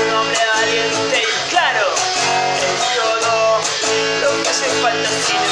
Un hombre valiente y claro en todo lo que hace falta en